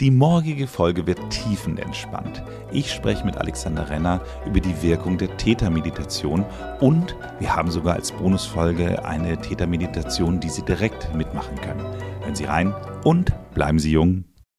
Die morgige Folge wird tiefenentspannt. Ich spreche mit Alexander Renner über die Wirkung der Tätermeditation und wir haben sogar als Bonusfolge eine Tätermeditation, die Sie direkt mitmachen können. Hören Sie rein und bleiben Sie jung.